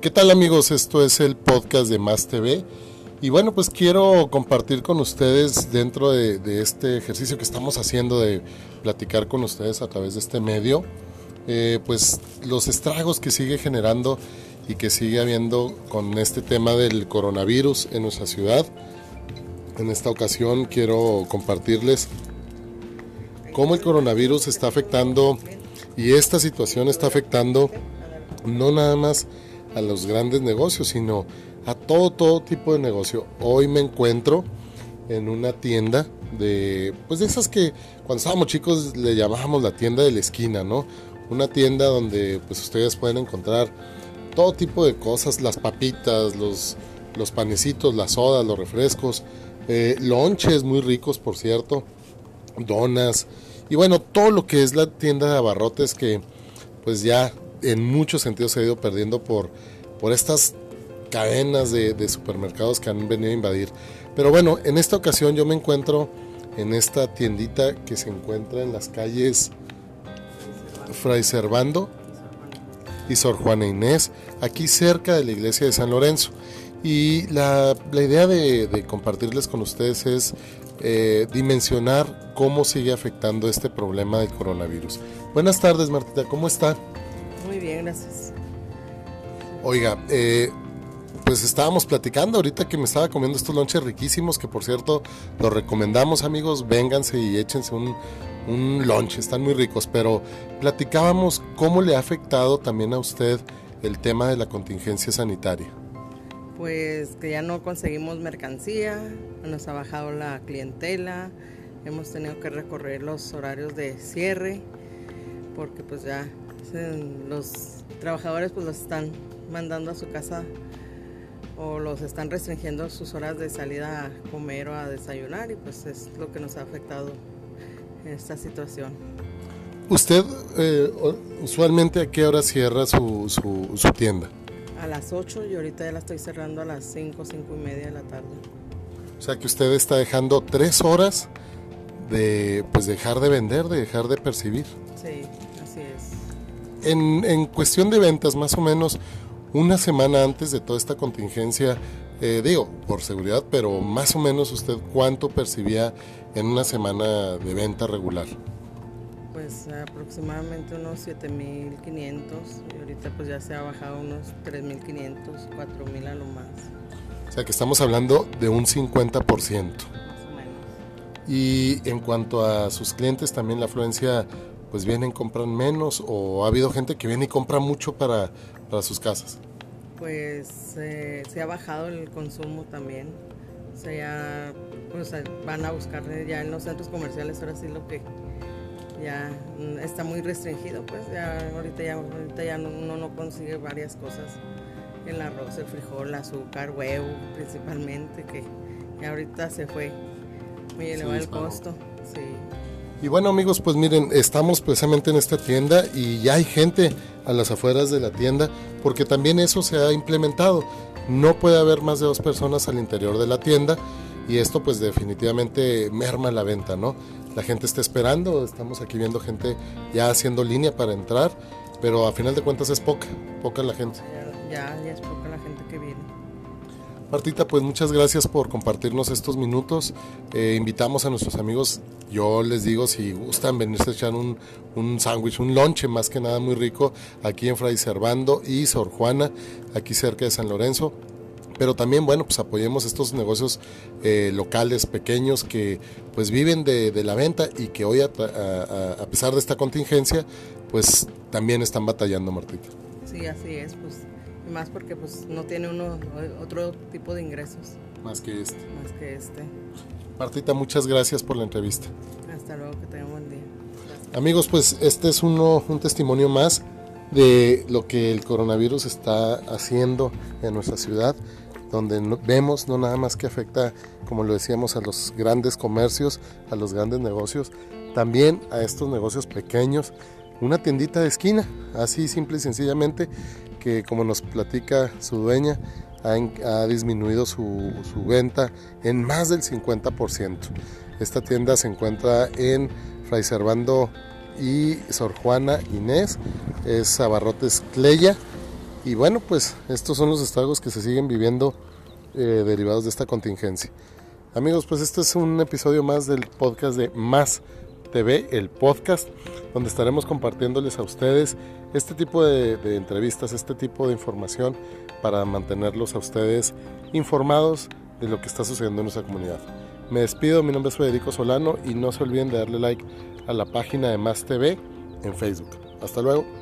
¿Qué tal amigos? Esto es el podcast de Más TV. Y bueno, pues quiero compartir con ustedes dentro de, este ejercicio que estamos haciendo de platicar con ustedes a través de este medio, eh, pues los estragos que sigue generando y que sigue habiendo con este tema del coronavirus en nuestra ciudad. En esta ocasión quiero compartirles cómo el coronavirus está afectando y esta situación está afectando no nada más a los grandes negocios, sino a todo, todo tipo de negocio. Hoy me encuentro en una tienda de, pues de esas que cuando estábamos chicos le llamábamos la tienda de la esquina, ¿no? Una tienda donde pues ustedes pueden encontrar todo tipo de cosas, las papitas, los, los panecitos, las sodas, los refrescos, eh, lonches muy ricos, por cierto, donas, y bueno, todo lo que es la tienda de abarrotes que pues ya en muchos sentidos se ha ido perdiendo por, por estas cadenas de, supermercados que han venido a invadir. Pero bueno, en esta ocasión yo me encuentro en esta tiendita que se encuentra en las calles Fray Servando y Sor Juana Inés, aquí cerca de la iglesia de San Lorenzo. Y la, idea de, compartirles con ustedes es eh, dimensionar cómo sigue afectando este problema del coronavirus. Buenas tardes, Martita, ¿cómo está? Bien, gracias. Oiga, eh, pues estábamos platicando ahorita que me estaba comiendo estos lonches riquísimos, que por cierto los recomendamos amigos, vénganse y échense un, un lunch, están muy ricos, pero platicábamos cómo le ha afectado también a usted el tema de la contingencia sanitaria. Pues que ya no conseguimos mercancía, nos ha bajado la clientela, hemos tenido que recorrer los horarios de cierre, porque pues ya los trabajadores pues los están mandando a su casa o los están restringiendo sus horas de salida a comer o a desayunar y pues es lo que nos ha afectado en esta situación. ¿Usted eh, usualmente a qué hora cierra su, su, tienda? A las 8 y ahorita ya la estoy cerrando a las 5, 5 y media de la tarde. O sea que usted está dejando tres horas de pues dejar de vender, de dejar de percibir. Sí. En, en cuestión de ventas, más o menos, una semana antes de toda esta contingencia, eh, digo, por seguridad, pero más o menos usted cuánto percibía en una semana de venta regular? Pues aproximadamente unos 7.500 y ahorita pues ya se ha bajado unos 3.500, 4.000 a lo más. O sea que estamos hablando de un 50%. Y en cuanto a sus clientes, también la afluencia, pues vienen, compran menos o ha habido gente que viene y compra mucho para, para sus casas? Pues eh, se ha bajado el consumo también. O sea, ya van a buscar ya en los centros comerciales ahora sí lo que ya está muy restringido, pues ya ahorita ya, ahorita ya uno no consigue varias cosas. El arroz, el frijol, el azúcar, huevo principalmente, que ahorita se fue muy elevado el costo. Sí. Y bueno amigos, pues miren, estamos precisamente en esta tienda y ya hay gente a las afueras de la tienda porque también eso se ha implementado. No puede haber más de dos personas al interior de la tienda y esto pues definitivamente merma la venta, ¿no? La gente está esperando, estamos aquí viendo gente ya haciendo línea para entrar, pero a final de cuentas es poca, poca la gente. Ya, ya es poca la gente que viene. Martita, pues muchas gracias por compartirnos estos minutos. Eh, invitamos a nuestros amigos, yo les digo, si gustan venirse a echar un, un sándwich, un lonche más que nada muy rico, aquí en Fray Servando y Sor Juana, aquí cerca de San Lorenzo. Pero también, bueno, pues apoyemos estos negocios eh, locales, pequeños, que pues viven de, la venta y que hoy, a, a pesar de esta contingencia, pues también están batallando, Martita. Sí, así es, pues más porque pues no tiene uno otro tipo de ingresos. Más que este. Más que este. Martita, muchas gracias por la entrevista. Hasta luego, que tengan buen día. Amigos, pues este es uno, un testimonio más de lo que el coronavirus está haciendo en nuestra ciudad, donde vemos no nada más que afecta, como lo decíamos, a los grandes comercios, a los grandes negocios, también a estos negocios pequeños, una tiendita de esquina, así simple y sencillamente, que como nos platica su dueña, ha, disminuido su, venta en más del 50%. Esta tienda se encuentra en Fray Servando y Sor Juana Inés, es Abarrotes Cleya Y bueno, pues estos son los estragos que se siguen viviendo eh, derivados de esta contingencia. Amigos, pues este es un episodio más del podcast de Más TV, el podcast, donde estaremos compartiéndoles a ustedes este tipo de, entrevistas, este tipo de información para mantenerlos a ustedes informados de lo que está sucediendo en nuestra comunidad. Me despido, mi nombre es Federico Solano y no se olviden de darle like a la página de Más TV en Facebook. Hasta luego.